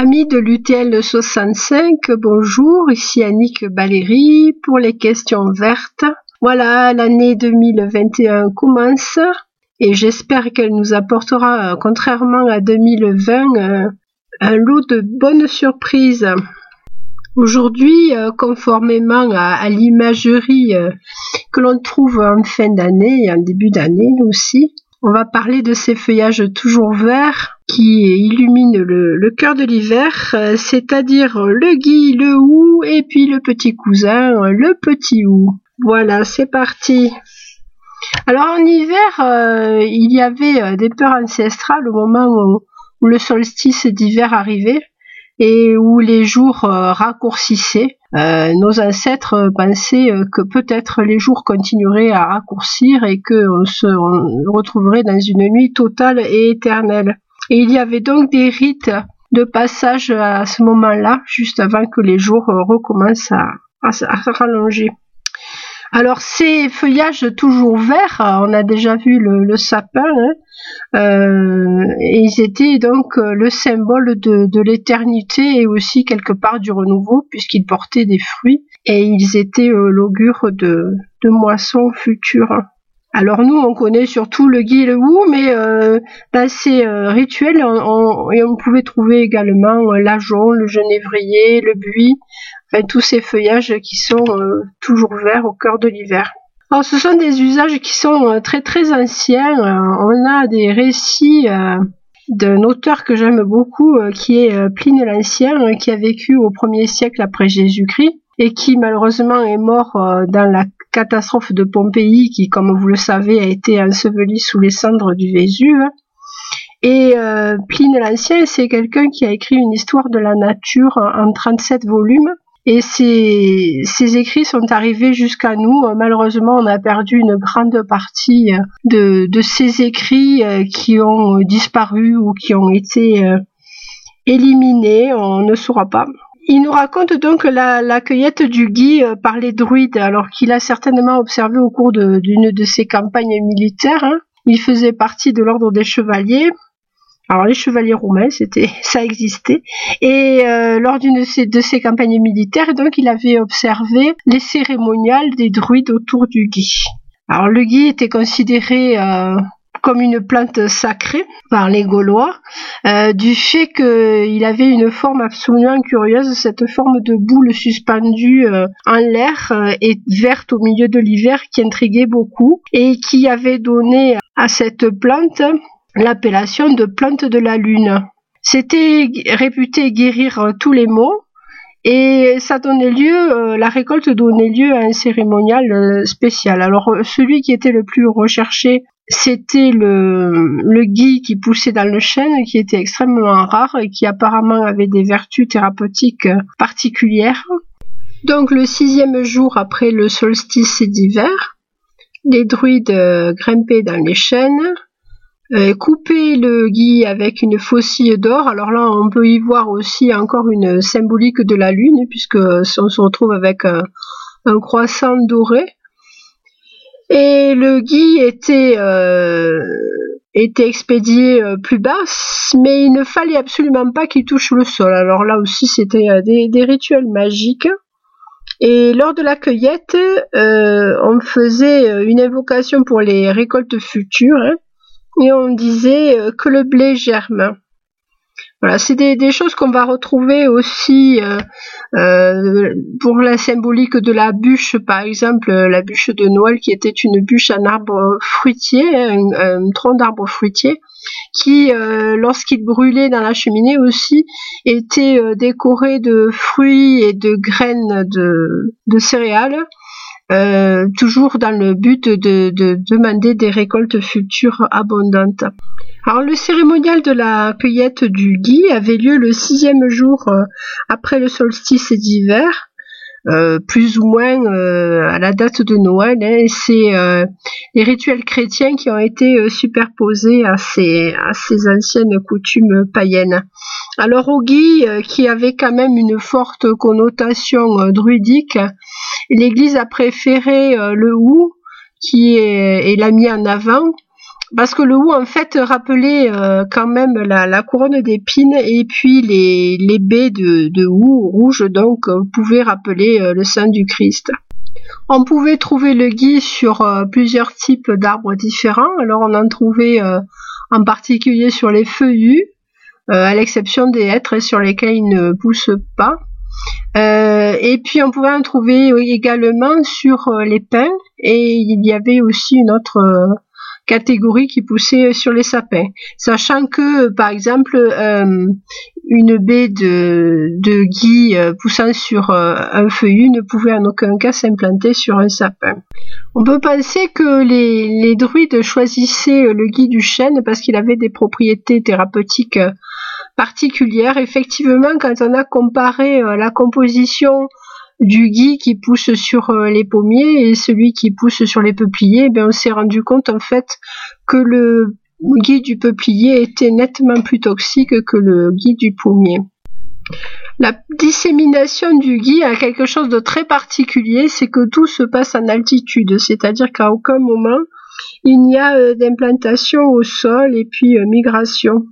Amis de l'UTL 65, bonjour, ici Annick Baléry pour les questions vertes. Voilà, l'année 2021 commence et j'espère qu'elle nous apportera, contrairement à 2020, euh, un lot de bonnes surprises. Aujourd'hui, euh, conformément à, l'imagerie euh, que l'on trouve en fin d'année et en début d'année aussi, on va parler de ces feuillages toujours verts qui illuminent le, cœur de l'hiver, euh, c'est-à-dire le gui, le hou et puis le petit cousin, le petit hou. Voilà, c'est parti. Alors en hiver, il y avait des peurs ancestrales au moment où le solstice d'hiver arrivait et où les jours euh, raccourcissaient. Euh, nos ancêtres pensaient euh, que peut-être les jours continueraient à raccourcir et qu'on se retrouverait dans une nuit totale et éternelle. Et il y avait donc des rites de passage à ce moment-là, juste avant que les jours recommencent à, rallonger. Alors ces feuillages toujours verts, on a déjà vu le, sapin, hein, euh, ils étaient donc euh, le symbole de, l'éternité et aussi quelque part du renouveau puisqu'ils portaient des fruits et ils étaient euh, l'augure de moissons futures. Alors nous, on connaît surtout le gui et le hou, mais dans ces rituels, on, pouvait trouver également l'ajon, le genévrier, le buis, enfin tous ces feuillages qui sont toujours verts au cœur de l'hiver. Alors, ce sont des usages qui sont euh, très très anciens. Euh, on a des récits euh, d'un auteur que j'aime beaucoup, qui est Pline l'Ancien, qui a vécu au 1er siècle après Jésus-Christ et qui malheureusement est mort dans la catastrophe de Pompéi, qui, comme vous le savez, a été enseveli sous les cendres du Vésuve. Et Pline l'Ancien, c'est quelqu'un qui a écrit une histoire de la nature en 37 volumes et ces, écrits sont arrivés jusqu'à nous. Malheureusement, on a perdu une grande partie de, ces écrits euh, qui ont disparu ou qui ont été euh, éliminés. On ne saura pas. Il nous raconte donc la, cueillette du gui euh, par les druides, alors qu'il a certainement observé au cours d'une de, ses campagnes militaires. Hein. Il faisait partie de l'ordre des chevaliers alors les chevaliers romains, c'était, ça existait. Et euh, lors d'une de de ces campagnes militaires, donc il avait observé les cérémoniales des druides autour du gui. Alors le gui était considéré euh, comme une plante sacrée par les Gaulois, euh, du fait qu'il avait une forme absolument curieuse, cette forme de boule suspendue en l'air et verte au milieu de l'hiver qui intriguait beaucoup et qui avait donné à cette plante l'appellation de plante de la lune. C'était réputé guérir tous les maux et ça donnait lieu, euh, la récolte donnait lieu à un cérémonial euh, spécial. Alors euh, celui qui était le plus recherché, c'était le, le gui qui poussait dans le chêne, qui était extrêmement rare et qui apparemment avait des vertus thérapeutiques particulières. Donc le sixième jour après le solstice d'hiver, les druides grimpaient dans les chênes, euh, couper le gui avec une faucille d'or. Alors là, on peut y voir aussi encore une symbolique de la lune, puisque on se retrouve avec un, croissant doré. Et le gui était, euh, était expédié euh, plus bas, mais il ne fallait absolument pas qu'il touche le sol. Alors là aussi, c'était des, rituels magiques. Et lors de la cueillette, on faisait une invocation pour les récoltes futures. Hein et on disait euh, que le blé germe. Voilà, c'est des, choses qu'on va retrouver aussi euh, euh, pour la symbolique de la bûche, par exemple, la bûche de Noël qui était une bûche en arbre fruitier, un, tronc d'arbre fruitier, qui, lorsqu'il brûlait dans la cheminée aussi, était décoré de fruits et de graines de céréales euh, toujours dans le but de, demander des récoltes futures abondantes. Alors le cérémonial de la cueillette du gui avait lieu le sixième jour euh, après le solstice d'hiver. Euh, plus ou moins à la date de Noël. Hein, c'est les rituels chrétiens qui ont été superposés à ces, anciennes coutumes païennes. Alors au gui, qui avait quand même une forte connotation druidique, l'Église a préféré euh, le hou qui est, l'a mis en avant parce que le hou en fait rappelait euh, quand même la, couronne d'épines et puis les, les baies de, de hou rouge donc pouvaient rappeler le sein du Christ. On pouvait trouver le gui sur plusieurs types d'arbres différents. Alors on en trouvait en particulier sur les feuillus, à l'exception des hêtres sur lesquels il ne pousse pas. Euh, et puis on pouvait en trouver également sur euh, les pins et il y avait aussi une autre euh, catégorie qui poussait sur les sapins. Sachant que, par exemple, une baie de, de gui poussant sur un feuillu ne pouvait en aucun cas s'implanter sur un sapin. On peut penser que les, les druides choisissaient le gui du chêne parce qu'il avait des propriétés thérapeutiques particulière. Effectivement, quand on a comparé euh, la composition du gui qui pousse sur euh, les pommiers et celui qui pousse sur les peupliers, ben on s'est rendu compte en fait que le gui du peuplier était nettement plus toxique que le gui du pommier. La dissémination du gui a quelque chose de très particulier, c'est que tout se passe en altitude, c'est-à-dire qu'à aucun moment il n'y a euh, d'implantation au sol et puis migration.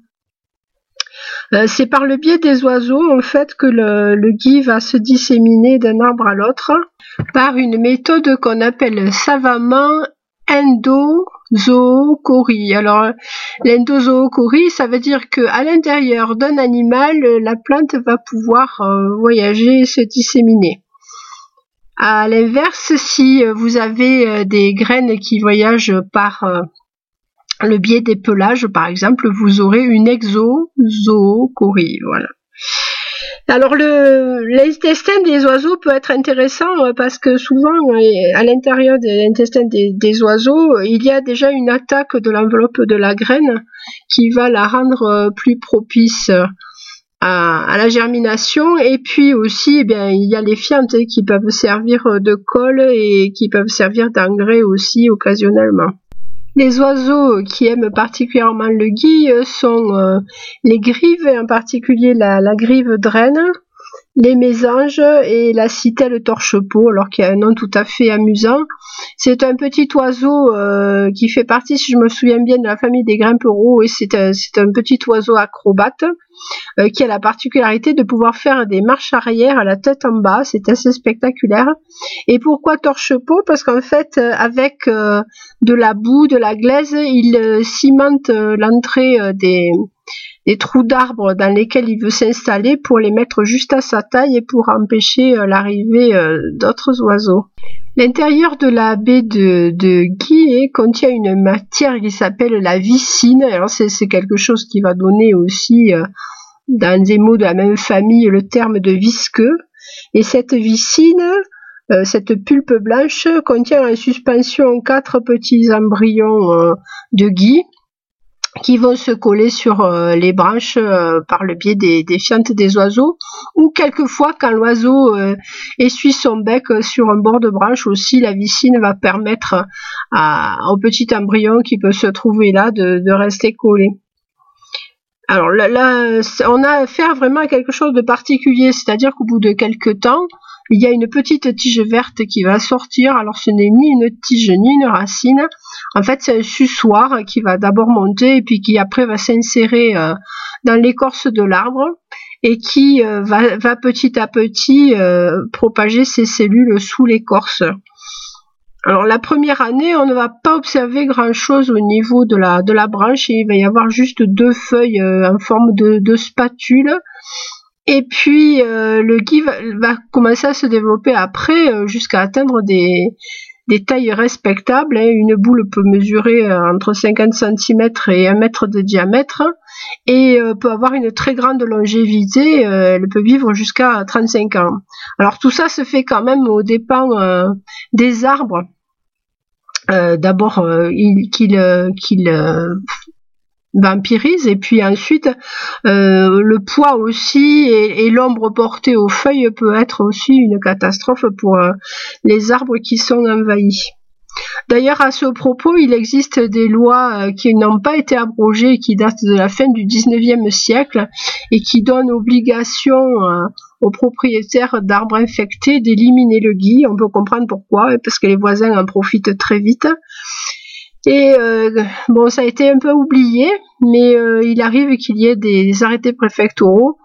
Euh, c'est par le biais des oiseaux en fait que le, le gui va se disséminer d'un arbre à l'autre par une méthode qu'on appelle savamment endozoochorie. Alors l'endozoochorie, ça veut dire que à l'intérieur d'un animal, la plante va pouvoir euh, voyager et se disséminer. À l'inverse, si vous avez euh, des graines qui voyagent par le biais des pelages, par exemple, vous aurez une exozoochorie. Voilà. Alors le l'intestin des oiseaux peut être intéressant euh, parce que souvent euh, à l'intérieur de l'intestin des, oiseaux il y a déjà une attaque de l'enveloppe de la graine qui va la rendre euh, plus propice à, la germination et puis aussi eh bien il y a les fientes qui peuvent servir de colle et qui peuvent servir d'engrais aussi occasionnellement. Les oiseaux qui aiment particulièrement le gui sont euh, les grives, en particulier la, la grive draine, les mésanges et la citelle torche-peau, alors qu'il y a un nom tout à fait amusant. C'est un petit oiseau euh, qui fait partie, si je me souviens bien, de la famille des grimpereaux, et c'est un, petit oiseau acrobate euh, qui a la particularité de pouvoir faire des marches arrière à la tête en bas, c'est assez spectaculaire. Et pourquoi torche-peau? Parce qu'en fait, euh, avec de la boue, de la glaise, il cimente l'entrée des des trous d'arbres dans lesquels il veut s'installer pour les mettre juste à sa taille et pour empêcher euh, l'arrivée euh, d'autres oiseaux. L'intérieur de la baie de, de Guy contient une matière qui s'appelle la vicine. Alors c'est, quelque chose qui va donner aussi euh, dans des mots de la même famille le terme de visqueux. Et cette vicine, cette pulpe blanche contient en suspension quatre petits embryons de Guy qui vont se coller sur euh, les branches euh, par le biais des, fientes des oiseaux ou quelquefois quand l'oiseau euh, essuie son bec sur un bord de branche aussi la vicine va permettre au petit embryon qui peut se trouver là de, de rester collé. Alors là, là, on a affaire vraiment à quelque chose de particulier, c'est-à-dire qu'au bout de quelques temps, il y a une petite tige verte qui va sortir. Alors ce n'est ni une tige ni une racine. En fait, c'est un sussoir qui va d'abord monter et puis qui après va s'insérer euh, dans l'écorce de l'arbre et qui euh, va, petit à petit euh, propager ses cellules sous l'écorce. Alors la première année, on ne va pas observer grand-chose au niveau de la, branche il va y avoir juste deux feuilles en forme de, spatule et puis le gui va, commencer à se développer après jusqu'à atteindre des, des tailles respectables. Hein. Une boule peut mesurer euh, entre 50 cm et 1 mètre de diamètre et peut avoir une très grande longévité. elle peut vivre jusqu'à 35 ans. Alors tout ça se fait quand même au dépens des arbres. D'abord qu'ils vampirise et puis ensuite euh, le poids aussi et, l'ombre portée aux feuilles peut être aussi une catastrophe pour euh, les arbres qui sont envahis. D'ailleurs, à ce propos, il existe des lois euh, qui n'ont pas été abrogées qui datent de la fin du 19e siècle et qui donnent obligation aux propriétaires d'arbres infectés d'éliminer le gui. On peut comprendre pourquoi, parce que les voisins en profitent très vite. Et bon, ça a été un peu oublié, mais il arrive qu'il y ait des arrêtés préfectoraux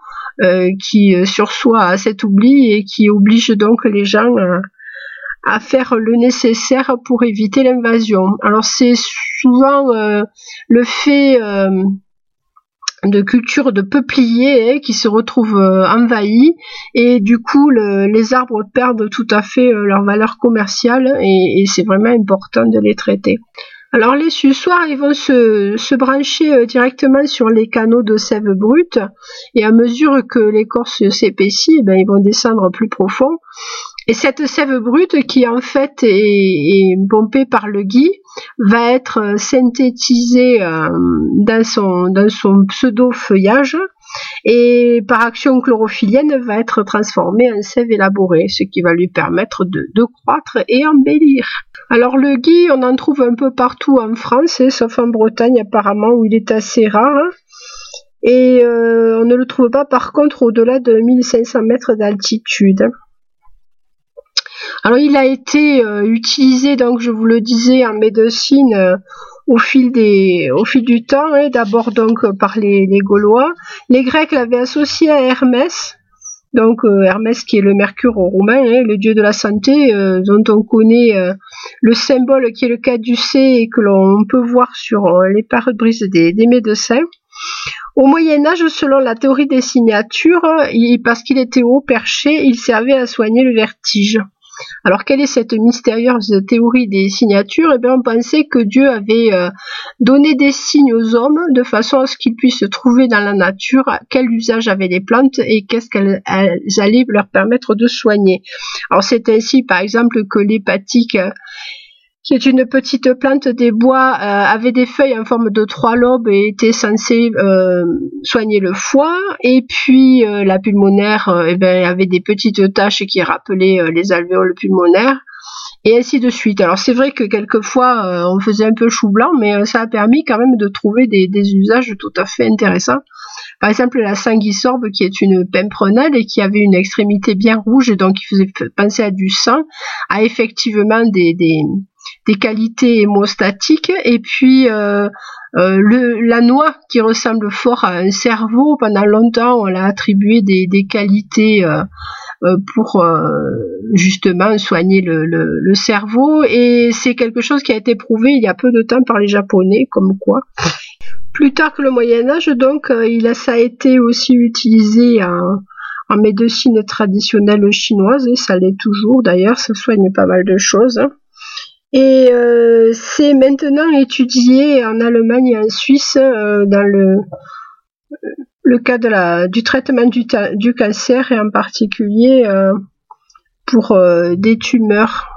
qui sursoient à cet oubli et qui obligent donc les gens à faire le nécessaire pour éviter l'invasion. Alors c'est souvent euh, le fait euh, de cultures de peupliers hein, qui se retrouvent euh, envahis et du coup les arbres perdent tout à fait leur valeur commerciale et, c'est vraiment important de les traiter. Alors les sussoirs, ils vont se, brancher directement sur les canaux de sève brute. Et à mesure que l'écorce s'épaissit, eh ben, ils vont descendre plus profond. Et cette sève brute qui en fait est, pompée par le gui va être euh, synthétisée euh, dans son, dans son pseudo-feuillage. Et par action chlorophyllienne va être transformée en sève élaborée, ce qui va lui permettre de, croître et embellir. Alors le gui, on en trouve un peu partout en France, hein, sauf en Bretagne apparemment où il est assez rare. Et euh, on ne le trouve pas par contre au-delà de 1500 mètres d'altitude. Alors il a été euh, utilisé, donc je vous le disais, en médecine euh, au fil du temps, hein, d'abord donc par les, Gaulois. Les Grecs l'avaient associé à Hermès, donc euh, Hermès qui est le Mercure romain, hein, le dieu de la santé, dont on connaît le symbole qui est le caducée et que l'on peut voir sur les pare-brises des, des, médecins. Au Moyen Âge, selon la théorie des signatures, parce qu'il était haut perché, il servait à soigner le vertige. Alors quelle est cette mystérieuse théorie des signatures? Eh bien on pensait que Dieu avait euh, donné des signes aux hommes de façon à ce qu'ils puissent trouver dans la nature quel usage avaient les plantes et qu'est-ce qu'elles allaient leur permettre de soigner. Alors c'est ainsi par exemple que l'hépatique qui est une petite plante des bois, euh, avait des feuilles en forme de trois lobes et était censée euh, soigner le foie. Et puis euh, la pulmonaire eh ben, avait des petites taches qui rappelaient les alvéoles pulmonaires. Et ainsi de suite. Alors c'est vrai que quelquefois on faisait un peu chou blanc, mais ça a permis quand même de trouver des, usages tout à fait intéressants. Par exemple, la sanguisorbe, qui est une pimprenelle et qui avait une extrémité bien rouge et donc qui faisait penser à du sang, a effectivement des, des qualités hémostatiques et puis euh, euh, la noix qui ressemble fort à un cerveau. Pendant longtemps on l'a attribué des, qualités euh, pour justement soigner le, cerveau. Et c'est quelque chose qui a été prouvé il y a peu de temps par les japonais comme quoi. Plus tard que le Moyen Âge donc il a, ça a été aussi utilisé en, en médecine traditionnelle chinoise et ça l'est toujours. D'ailleurs ça soigne pas mal de choses hein. Et euh, c'est maintenant étudié en Allemagne et en Suisse euh, dans le, le cas de la, du traitement du, du cancer et en particulier euh, pour des tumeurs.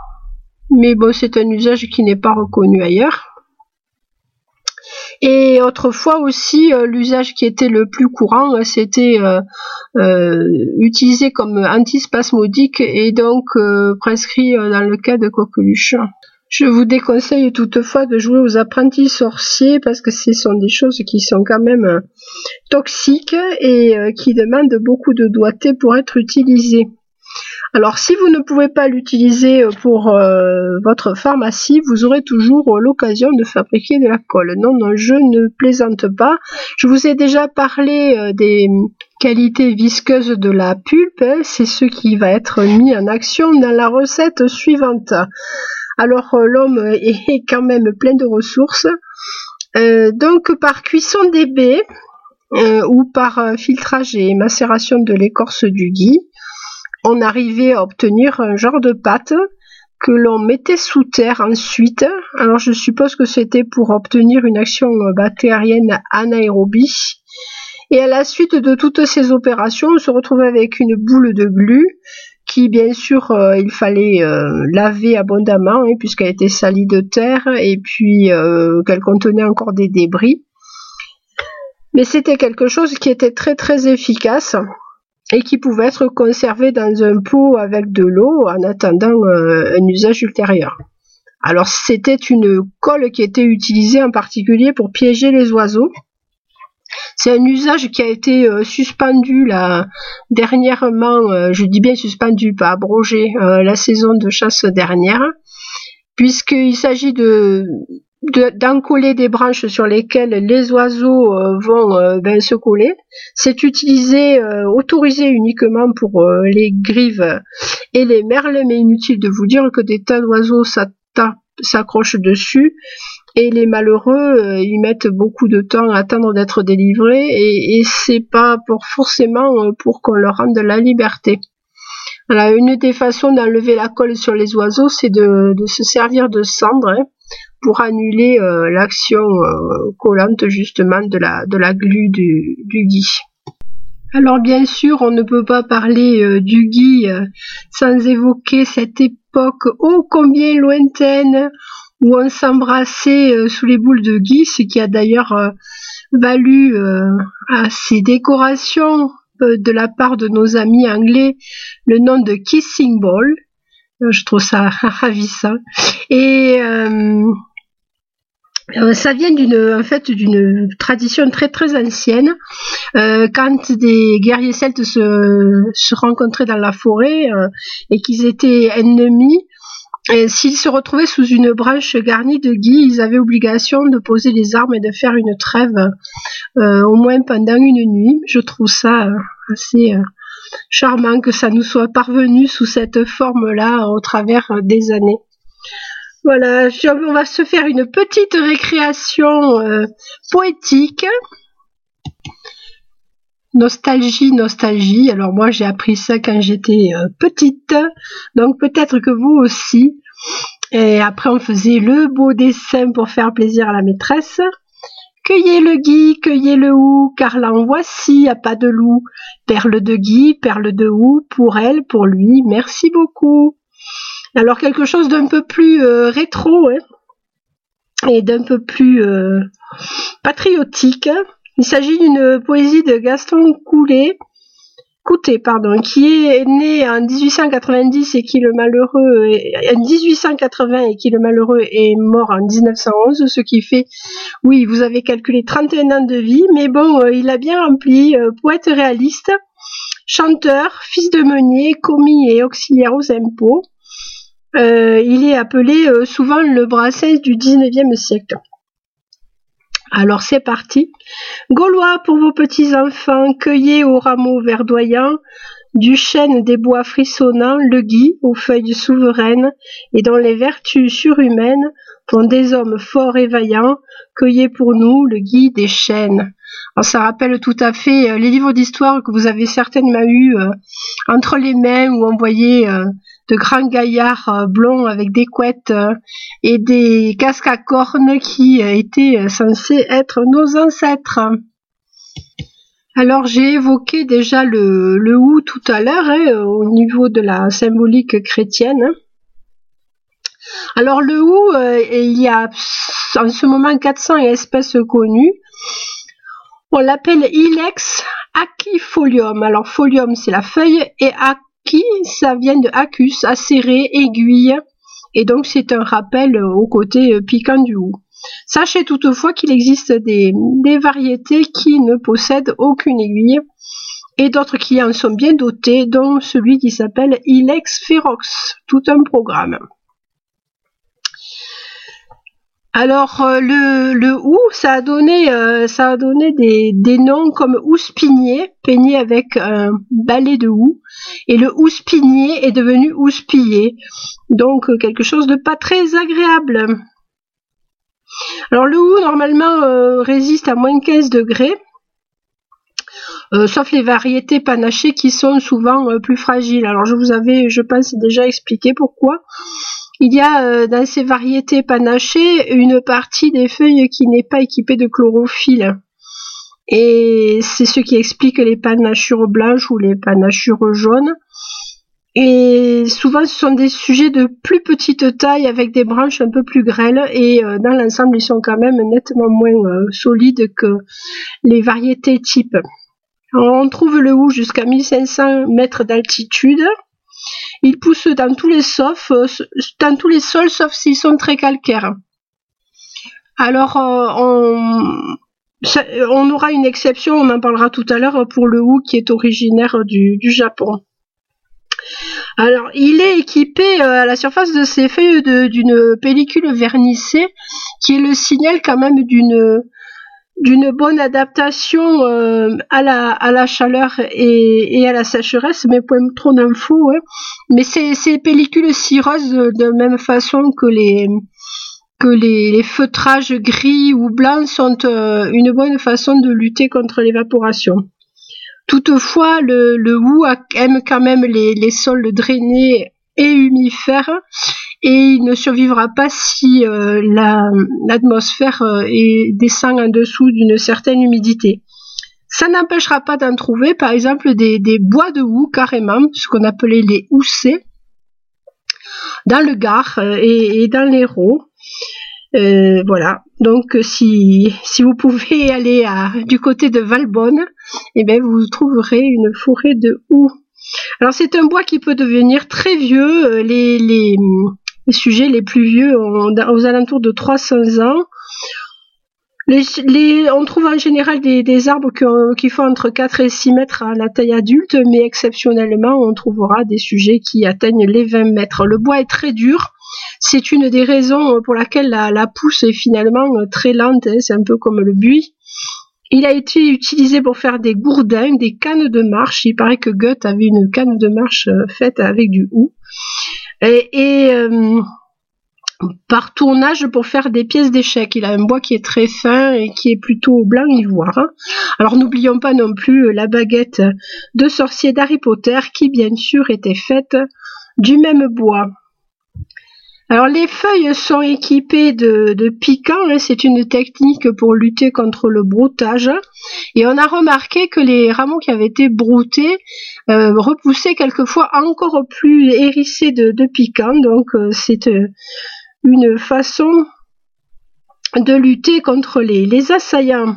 Mais bon, c'est un usage qui n'est pas reconnu ailleurs. Et autrefois aussi, l'usage qui était le plus courant, c'était utilisé comme antispasmodique et donc prescrit dans le cas de coqueluche. Je vous déconseille toutefois de jouer aux apprentis sorciers parce que ce sont des choses qui sont quand même euh, toxiques et euh, qui demandent beaucoup de doigté pour être utilisées. Alors si vous ne pouvez pas l'utiliser euh, pour votre pharmacie, vous aurez toujours l'occasion de fabriquer de la colle. Non, non, je ne plaisante pas. Je vous ai déjà parlé des qualités visqueuses de la pulpe. C'est ce qui va être mis en action dans la recette suivante. Alors euh, l'homme est quand même plein de ressources. Euh, donc par cuisson des baies euh, ou par filtrage et macération de l'écorce du gui, on arrivait à obtenir un genre de pâte que l'on mettait sous terre ensuite. Alors je suppose que c'était pour obtenir une action bactérienne anaérobie. Et à la suite de toutes ces opérations, on se retrouvait avec une boule de glu qui bien sûr euh, il fallait euh, laver abondamment hein, puisqu'elle était salie de terre et puis euh, qu'elle contenait encore des débris. Mais c'était quelque chose qui était très très efficace et qui pouvait être conservé dans un pot avec de l'eau en attendant un usage ultérieur. Alors c'était une colle qui était utilisée en particulier pour piéger les oiseaux c'est un usage qui a été euh, suspendu dernièrement, euh, je dis bien suspendu, pas abrogé, euh, la saison de chasse dernière, puisqu'il s'agit de d'encoller des branches sur lesquelles les oiseaux vont ben, se coller. C'est utilisé, autorisé uniquement pour les grives et les merles, mais inutile de vous dire que des tas d'oiseaux s'accrochent dessus et les malheureux ils mettent beaucoup de temps à attendre d'être délivrés et, et c'est pas pour forcément pour qu'on leur rende la liberté. Voilà, une des façons d'enlever la colle sur les oiseaux, c'est de, se servir de cendre hein, pour annuler euh, l'action euh, collante justement de la, de la glu du, du gui. Alors bien sûr, on ne peut pas parler euh, du gui sans évoquer cette époque ô combien lointaine où on s'embrassait sous les boules de gui, ce qui a d'ailleurs valu à ces décorations euh, de la part de nos amis anglais le nom de Kissing Ball. Euh, je trouve ça ravissant. Et euh, ça vient d'une en fait d'une tradition très très ancienne. quand des guerriers celtes se, se rencontraient dans la forêt et qu'ils étaient ennemis, s'ils se retrouvaient sous une branche garnie de gui, ils avaient obligation de poser les armes et de faire une trêve euh, au moins pendant une nuit. Je trouve ça euh, assez euh, charmant que ça nous soit parvenu sous cette forme-là au travers des années. Voilà, on va se faire une petite récréation poétique. Nostalgie, nostalgie. Alors moi j'ai appris ça quand j'étais euh, petite, donc peut-être que vous aussi. Et après on faisait le beau dessin pour faire plaisir à la maîtresse. Cueillez le gui, cueillez le hou, car l'en voici à pas de loup. Perle de gui, perle de hou, pour elle, pour lui, merci beaucoup. Alors quelque chose d'un peu plus euh, rétro hein, et d'un peu plus euh, patriotique. Il s'agit d'une poésie de Gaston Coulet, Coutet, qui est né en 1890 et qui le malheureux, en 1880 et qui le malheureux est mort en 1911, ce qui fait, oui, vous avez calculé 31 ans de vie, mais bon, euh, il a bien rempli, euh, poète réaliste, chanteur, fils de meunier, commis et auxiliaire aux impôts. Euh, il est appelé souvent le Brassens du 19e siècle. Alors c'est parti. Gaulois pour vos petits enfants, cueillez au rameau verdoyant, du chêne des bois frissonnants, le gui aux feuilles souveraines, et dont les vertus surhumaines font des hommes forts et vaillants, cueillez pour nous le gui des chênes. Alors, ça rappelle tout à fait euh, les livres d'histoire que vous avez certainement eu euh, entre les mains où on voyait euh, de grands gaillards euh, blonds avec des couettes euh, et des casques à cornes qui euh, étaient censés être nos ancêtres. Alors j'ai évoqué déjà le, le ou tout à l'heure hein, au niveau de la symbolique chrétienne. Alors le ou, il y a en ce moment 400 espèces connues. On l'appelle Ilex aquifolium. Alors folium c'est la feuille et qui ça vient de acus, acéré, aiguille, et donc c'est un rappel au côté euh, piquant du hou. Sachez toutefois qu'il existe des, variétés qui ne possèdent aucune aiguille et d'autres qui en sont bien dotées, dont celui qui s'appelle Ilex ferox, tout un programme. Alors euh, le, le hou, ça a donné, euh, ça a donné des, des noms comme houspinier, peigné avec un balai de hou, et le houspinier est devenu houspillé, donc euh, quelque chose de pas très agréable. Alors le hou normalement résiste à moins 15 degrés, sauf les variétés panachées qui sont souvent plus fragiles. Alors je vous avais, je pense, déjà expliqué pourquoi. Il y a euh, dans ces variétés panachées une partie des feuilles qui n'est pas équipée de chlorophylle. Et c'est ce qui explique les panachures blanches ou les panachures jaunes. Et souvent, ce sont des sujets de plus petite taille avec des branches un peu plus grêles et euh, dans l'ensemble, ils sont quand même nettement moins euh, solides que les variétés type. on trouve le hou jusqu'à 1500 mètres d'altitude il pousse dans tous les euh, dans tous les sols, sauf s'ils sont très calcaires. Alors, euh, on, aura une exception, on en parlera tout à l'heure, pour le hou qui est originaire du, Japon. Alors, il est équipé euh, à la surface de ses feuilles d'une pellicule vernissée qui est le signal quand même d'une d'une bonne adaptation euh, à, la, à la chaleur et, à la sécheresse, mais pas trop d'infos. Mais ces, ces pellicules cireuses de, de même façon que les que les, feutrages gris ou blancs sont euh, une bonne façon de lutter contre l'évaporation. Toutefois, le, le hou aime quand même les, les sols drainés et humifères et il ne survivra pas si euh, l'atmosphère euh, descend en dessous d'une certaine humidité. Ça n'empêchera pas d'en trouver, par exemple, des, bois de hou carrément, ce qu'on appelait les houssets, dans le Gard euh, et, dans l'Hérault. Euh, voilà. Donc si, vous pouvez aller du côté de Valbonne, eh bien vous trouverez une forêt de houx. Alors c'est un bois qui peut devenir très vieux. Les sujets les plus vieux ont, aux alentours de 300 ans. On trouve en général des, arbres qui, qui, font entre 4 et 6 mètres à la taille adulte, mais exceptionnellement, on trouvera des sujets qui atteignent les 20 mètres. Le bois est très dur, c'est une des raisons pour laquelle la, pousse est finalement très lente, hein. c'est un peu comme le buis. Il a été utilisé pour faire des gourdins, des cannes de marche. Il paraît que Goethe avait une canne de marche euh, faite avec du hou. Et, euh, par tournage pour faire des pièces d'échecs. Il a un bois qui est très fin et qui est plutôt blanc ivoire. Hein. Alors n'oublions pas non plus la baguette de sorcier d'Harry Potter qui bien sûr était faite du même bois. Alors les feuilles sont équipées de, piquants, hein, c'est une technique pour lutter contre le broutage. Et on a remarqué que les rameaux qui avaient été broutés euh, repoussaient quelquefois encore plus hérissés de, piquants. Donc euh, c'est euh, une façon de lutter contre les, assaillants.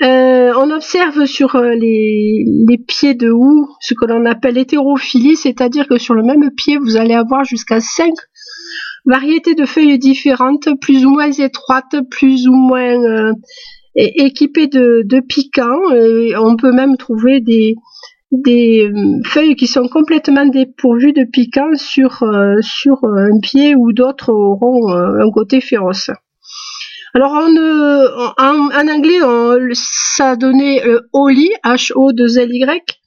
on observe sur les, les, pieds de houx ce que l'on appelle hétérophilie, c'est-à-dire que sur le même pied, vous allez avoir jusqu'à 5 variétés de feuilles différentes, plus ou moins étroites, plus ou moins euh, équipées de, piquants. on peut même trouver des, des euh, feuilles qui sont complètement dépourvues de piquants sur, euh, sur un pied ou d'autres auront un côté féroce. Alors en, en, anglais, on, ça donnait Holly, H-O-2-L-Y,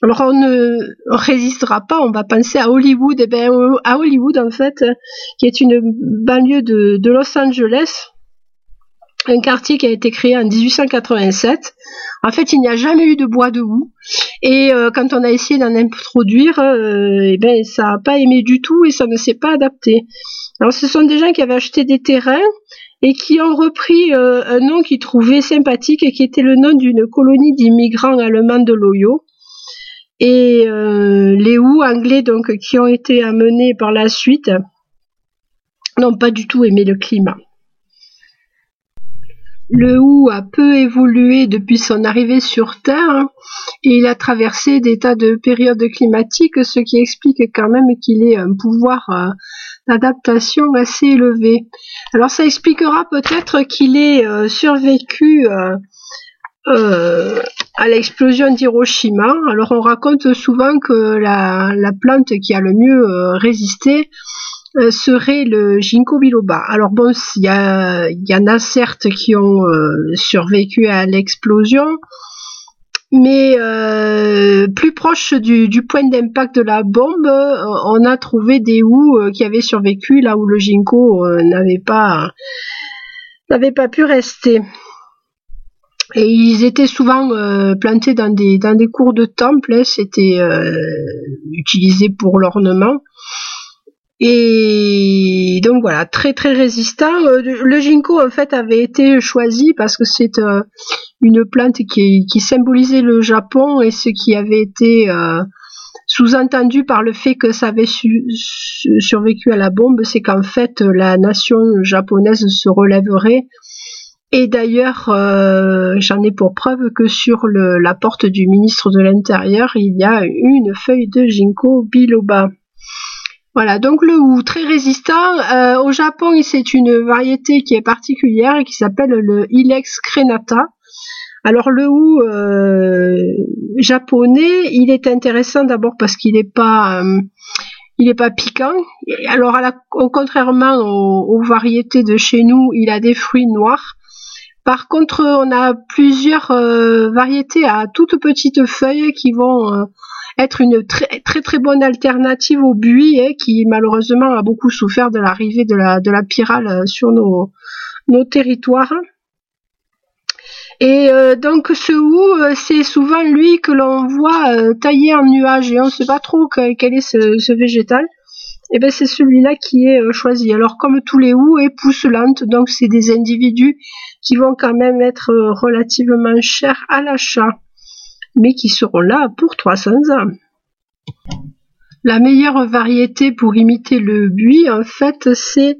alors on ne résistera pas, on va penser à Hollywood, et eh bien à Hollywood en fait, qui est une banlieue de, Los Angeles, un quartier qui a été créé en 1887. En fait, il n'y a jamais eu de bois de houx. Et euh, quand on a essayé d'en introduire, euh, eh ben, ça n'a pas aimé du tout et ça ne s'est pas adapté. Alors, ce sont des gens qui avaient acheté des terrains et qui ont repris euh, un nom qu'ils trouvaient sympathique et qui était le nom d'une colonie d'immigrants allemands de l'Ohio et les houes anglais donc qui ont été amenés par la suite n'ont pas du tout aimé le climat. Le hou a peu évolué depuis son arrivée sur Terre hein, et il a traversé des tas de périodes climatiques, ce qui explique quand même qu'il ait un pouvoir euh, d'adaptation assez élevé. Alors ça expliquera peut-être qu'il ait euh, survécu euh, à l'explosion d'Hiroshima. Alors on raconte souvent que la, plante qui a le mieux résisté serait le ginkgo biloba. Alors bon, il y, en a certes qui ont survécu à l'explosion, mais plus proche du, point d'impact de la bombe, on a trouvé des houes qui avaient survécu là où le ginkgo n'avait pas n'avait pas pu rester. Et ils étaient souvent euh, plantés dans des, dans des cours de temple, hein, c'était euh, utilisé pour l'ornement. Et donc voilà, très très résistant. Euh, le ginkgo en fait avait été choisi parce que c'est une plante qui, symbolisait le Japon et ce qui avait été sous-entendu par le fait que ça avait survécu à la bombe, c'est qu'en fait la nation japonaise se relèverait et d'ailleurs, euh, j'en ai pour preuve que sur la porte du ministre de l'Intérieur, il y a une feuille de ginkgo biloba. Voilà, donc le hou très résistant. Euh, au Japon, c'est une variété qui est particulière et qui s'appelle le Ilex crenata. Alors le hou euh, japonais, il est intéressant d'abord parce qu'il n'est pas il n'est pas piquant. Alors, la, contrairement aux, variétés de chez nous, il a des fruits noirs. Par contre, on a plusieurs euh, variétés à toutes petites feuilles qui vont euh, être une très, très très bonne alternative au buis, hein, qui malheureusement a beaucoup souffert de l'arrivée de la, de la pyrale euh, sur nos, nos territoires. Et donc ce hou, c'est souvent lui que l'on voit taillé en nuage et on ne sait pas trop quel, est ce végétal et eh ben c'est celui-là qui est euh, choisi. Alors comme tous les houes et pousse lente, donc c'est des individus qui vont quand même être euh, relativement chers à l'achat, mais qui seront là pour 300 ans. La meilleure variété pour imiter le buis, en fait, c'est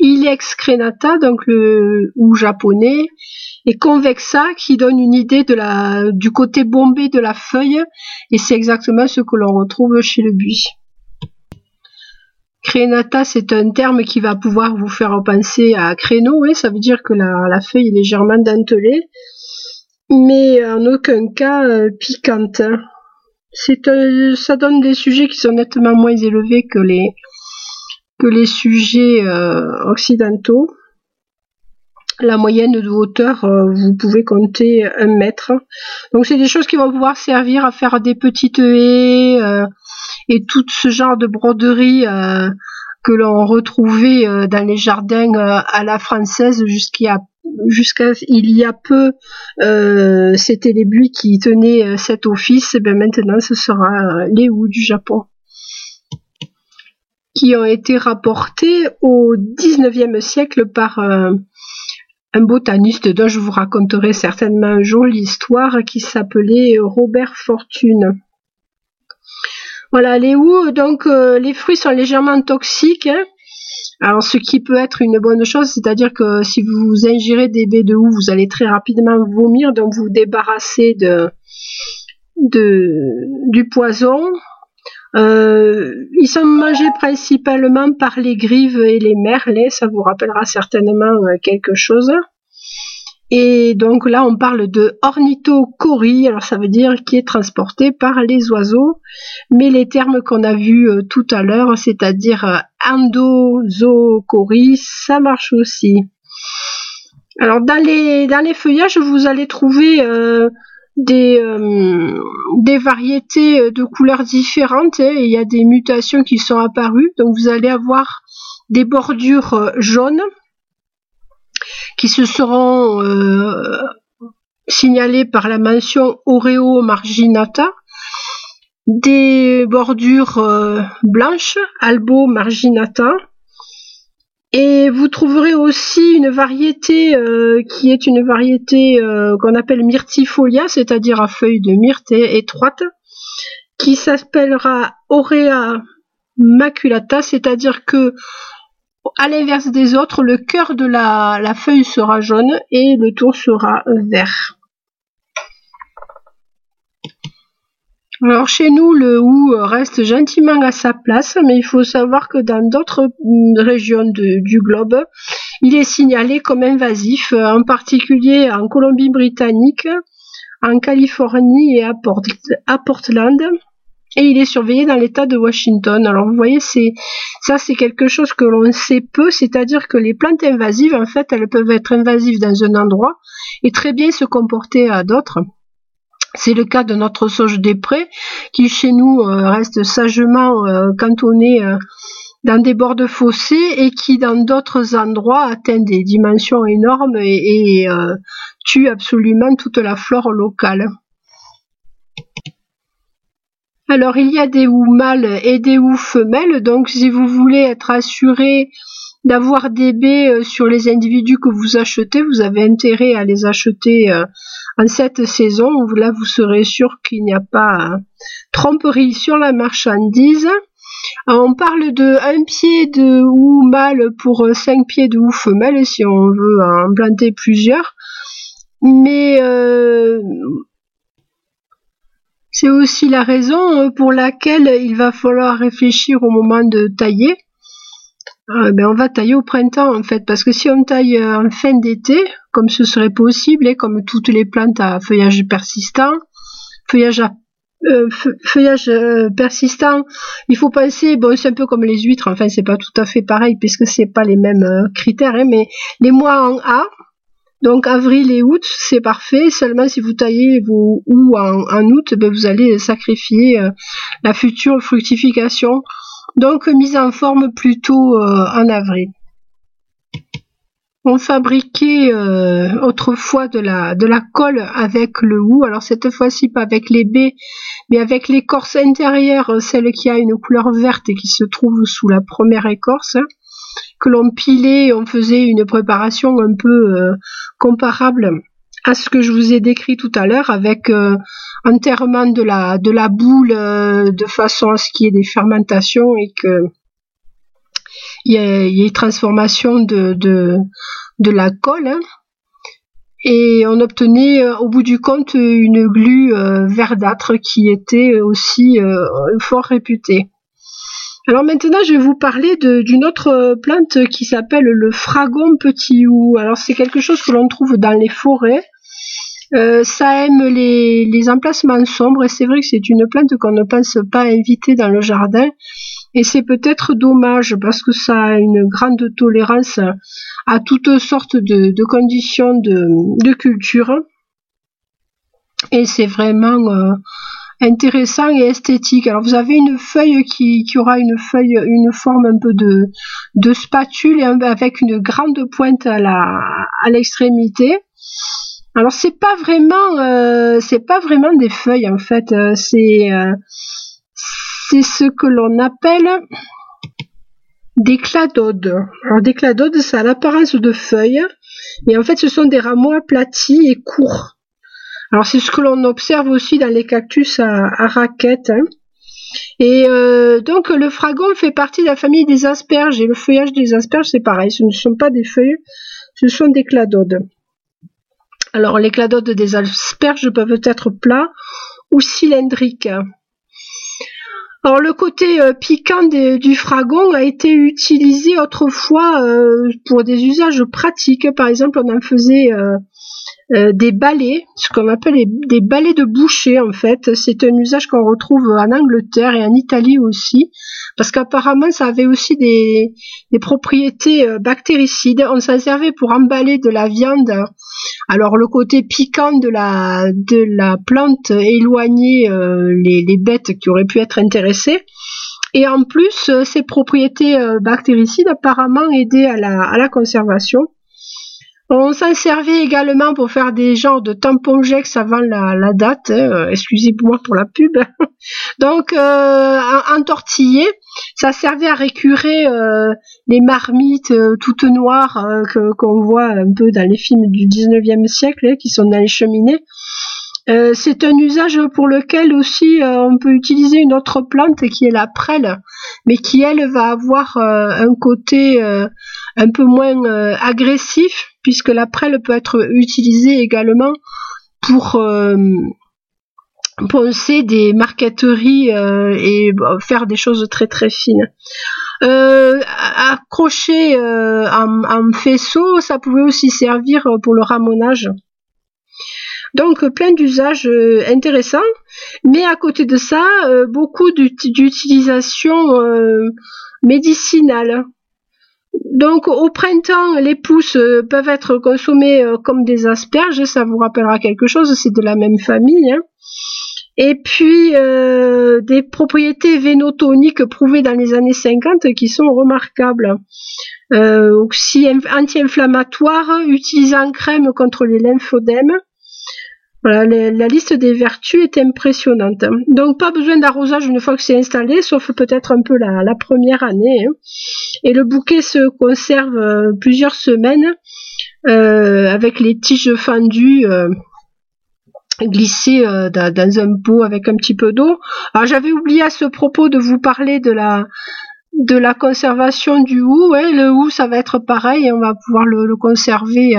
Ilex crenata, donc le ou japonais, et convexa, qui donne une idée de la, du côté bombé de la feuille, et c'est exactement ce que l'on retrouve chez le buis. Crénata, c'est un terme qui va pouvoir vous faire penser à créneau, ça veut dire que la, feuille est légèrement dentelée, mais en aucun cas euh, piquante. C'est, ça donne des sujets qui sont nettement moins élevés que les, que les sujets euh, occidentaux. La moyenne de hauteur, euh, vous pouvez compter un mètre. Donc c'est des choses qui vont pouvoir servir à faire des petites haies, et tout ce genre de broderie euh, que l'on retrouvait euh, dans les jardins euh, à la française jusqu'à jusqu'à il y a peu c'était les buis qui tenaient cet office et bien maintenant ce sera les houes du Japon qui ont été rapportés au 19e siècle par un botaniste dont je vous raconterai certainement un jour l'histoire qui s'appelait Robert Fortune. Voilà, les houes, donc euh, les fruits sont légèrement toxiques. Hein. Alors ce qui peut être une bonne chose, c'est-à-dire que si vous ingérez des baies de houx, vous allez très rapidement vomir, donc vous débarrassez du poison. Euh, ils sont mangés principalement par les grives et les merles, ça vous rappellera certainement euh, quelque chose. Et donc là, on parle de ornithocorie, alors ça veut dire qui est transporté par les oiseaux. Mais les termes qu'on a vus euh, tout à l'heure, c'est-à-dire euh, ça marche aussi. Alors dans les, dans les feuillages, vous allez trouver euh, des, des variétés de couleurs différentes hein, et il y a des mutations qui sont apparues. Donc vous allez avoir des bordures jaunes qui se seront euh, signalés par la mention Oreo marginata, des bordures euh, blanches, Albo marginata, et vous trouverez aussi une variété euh, qui est une variété qu'on appelle myrtifolia, c'est-à-dire à feuilles de myrte étroites, qui s'appellera Aurea maculata, c'est-à-dire que à l'inverse des autres, le cœur de la, feuille sera jaune et le tour sera vert. Alors chez nous, le hou reste gentiment à sa place, mais il faut savoir que dans d'autres régions du globe, il est signalé comme invasif, en particulier en Colombie-Britannique, en Californie et à Portland et il est surveillé dans l'État de Washington. Alors vous voyez, ça, c'est quelque chose que l'on sait peu, c'est-à-dire que les plantes invasives, en fait, elles peuvent être invasives dans un endroit et très bien se comporter à d'autres. C'est le cas de notre sauge des prés, qui chez nous euh, reste sagement euh, cantonné euh, dans des bords de fossés et qui dans d'autres endroits atteint des dimensions énormes et tue absolument toute la flore locale. Alors il y a des houes mâles et des houes femelles, donc si vous voulez être assuré d'avoir des baies euh, sur les individus que vous achetez, vous avez intérêt à les acheter euh, en cette saison. Là, vous serez sûr qu'il n'y a pas euh, tromperie sur la marchandise. on parle de un pied de houe mâle pour cinq pieds de houe femelle si on veut en planter plusieurs. Mais c'est aussi la raison euh, pour laquelle il va falloir réfléchir au moment de tailler. Euh, ben on va tailler au printemps en fait, parce que si on taille euh, en fin d'été, comme ce serait possible, et comme toutes les plantes à feuillage persistant, feuillage persistant, il faut penser, bon, c'est un peu comme les huîtres, enfin, c'est pas tout à fait pareil puisque c'est pas les mêmes critères, hein, mais les mois en A, donc avril et août, c'est parfait. Seulement si vous taillez vos ou en, août, ben, vous allez sacrifier la future fructification. Donc mise en forme plutôt en avril. On fabriquait euh, autrefois de la, de la colle avec le hou. Alors cette fois-ci pas avec les baies, mais avec l'écorce intérieure, celle qui a une couleur verte et qui se trouve sous la première écorce, que l'on pilait. On faisait une préparation un peu euh, comparable à ce que je vous ai décrit tout à l'heure, avec euh, enterrement de la, de la boule de façon à ce qu'il y ait des fermentations et que il y a, une transformation de, de, la colle. Hein. et on obtenait euh, au bout du compte une glu euh, verdâtre qui était aussi euh, fort réputée. Alors maintenant, je vais vous parler d'une autre plante qui s'appelle le fragon petit hou. Alors c'est quelque chose que l'on trouve dans les forêts. ça aime les, les emplacements sombres et c'est vrai que c'est une plante qu'on ne pense pas inviter dans le jardin et c'est peut-être dommage parce que ça a une grande tolérance à toutes sortes de, conditions de, culture. Et c'est vraiment euh, intéressant et esthétique. Alors vous avez une feuille qui, aura une feuille, une forme un peu de, spatule avec une grande pointe à l'extrémité. Alors c'est pas vraiment euh, c'est pas vraiment des feuilles en fait, euh, c'est c'est ce que l'on appelle des cladodes. Alors des cladodes, ça a l'apparence de feuilles, mais en fait ce sont des rameaux aplatis et courts. Alors c'est ce que l'on observe aussi dans les cactus à, raquettes. Hein. Et euh, donc le fragon fait partie de la famille des asperges et le feuillage des asperges c'est pareil, ce ne sont pas des feuilles, ce sont des cladodes. Alors les cladodes des asperges peuvent être plats ou cylindriques. Alors le côté euh, piquant du fragon a été utilisé autrefois euh, pour des usages pratiques. Par exemple, on en faisait euh, des balais, ce qu'on appelle des balais de boucher en fait. C'est un usage qu'on retrouve en Angleterre et en Italie aussi, parce qu'apparemment ça avait aussi des, propriétés euh, bactéricides. On s'en servait pour emballer de la viande. Alors le côté piquant de la, de la plante éloignait euh, les, bêtes qui auraient pu être intéressées. Et en plus, ces propriétés bactéricides apparemment aidaient à la conservation. On s'en servait également pour faire des genres de tampons jex avant la, date, hein, excusez-moi pour la pub. Donc, euh, entortillé, ça servait à récurer euh, les marmites euh, toutes noires euh, qu'on voit un peu dans les films du 19e siècle, hein, qui sont dans les cheminées. Euh, c'est un usage pour lequel aussi on peut utiliser une autre plante qui est la prêle, mais qui elle va avoir un côté un peu moins agressif puisque la prêle peut être utilisée également pour euh, poncer des marqueteries euh, et faire des choses très très fines. Euh, accrocher en, faisceau, ça pouvait aussi servir pour le ramonage. Donc plein d'usages intéressants, mais à côté de ça, beaucoup d'utilisation médicinale. Donc au printemps, les pousses euh, peuvent être consommées euh, comme des asperges, ça vous rappellera quelque chose, c'est de la même famille. Hein. Et puis euh, des propriétés vénotoniques prouvées dans les années 50 qui sont remarquables. aussi anti-inflammatoires, utilisées en crème contre les lymphodèmes. La liste des vertus est impressionnante. Donc pas besoin d'arrosage une fois que c'est installé, sauf peut-être un peu la, première année. Hein. Et le bouquet se conserve euh, plusieurs semaines euh, avec les tiges fendues. Euh, glissées dans un pot avec un petit peu d'eau. Alors j'avais oublié à ce propos de vous parler de la la conservation du hou, le hou ça va être pareil, on va pouvoir le, conserver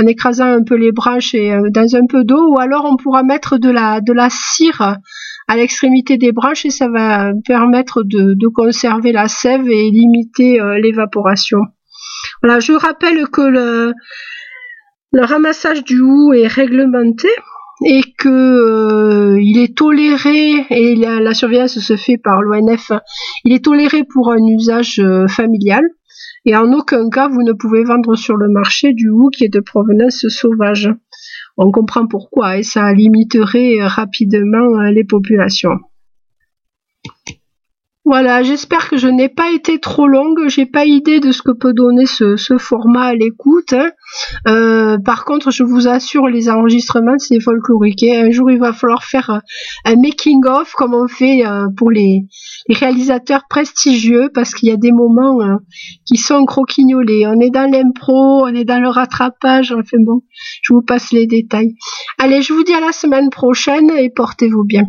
en écrasant un peu les branches et euh, dans un peu d'eau, ou alors on pourra mettre de la cire à l'extrémité des branches et ça va permettre de, conserver la sève et limiter euh, l'évaporation. Voilà, je rappelle que le, ramassage du hou est réglementé et que euh, il est toléré et la, surveillance se fait par l'ONF, il est toléré pour un usage euh, familial et en aucun cas vous ne pouvez vendre sur le marché du hou qui est de provenance sauvage. On comprend pourquoi et ça limiterait rapidement les populations. Voilà, j'espère que je n'ai pas été trop longue. J'ai pas idée de ce que peut donner ce, format à l'écoute. Hein. Euh, par contre, je vous assure, les enregistrements, c'est folklorique. Hein. Un jour, il va falloir faire un making-of comme on fait euh, pour les, réalisateurs prestigieux parce qu'il y a des moments euh, qui sont croquignolés. On est dans l'impro, on est dans le rattrapage. Enfin bon, je vous passe les détails. Allez, je vous dis à la semaine prochaine et portez-vous bien.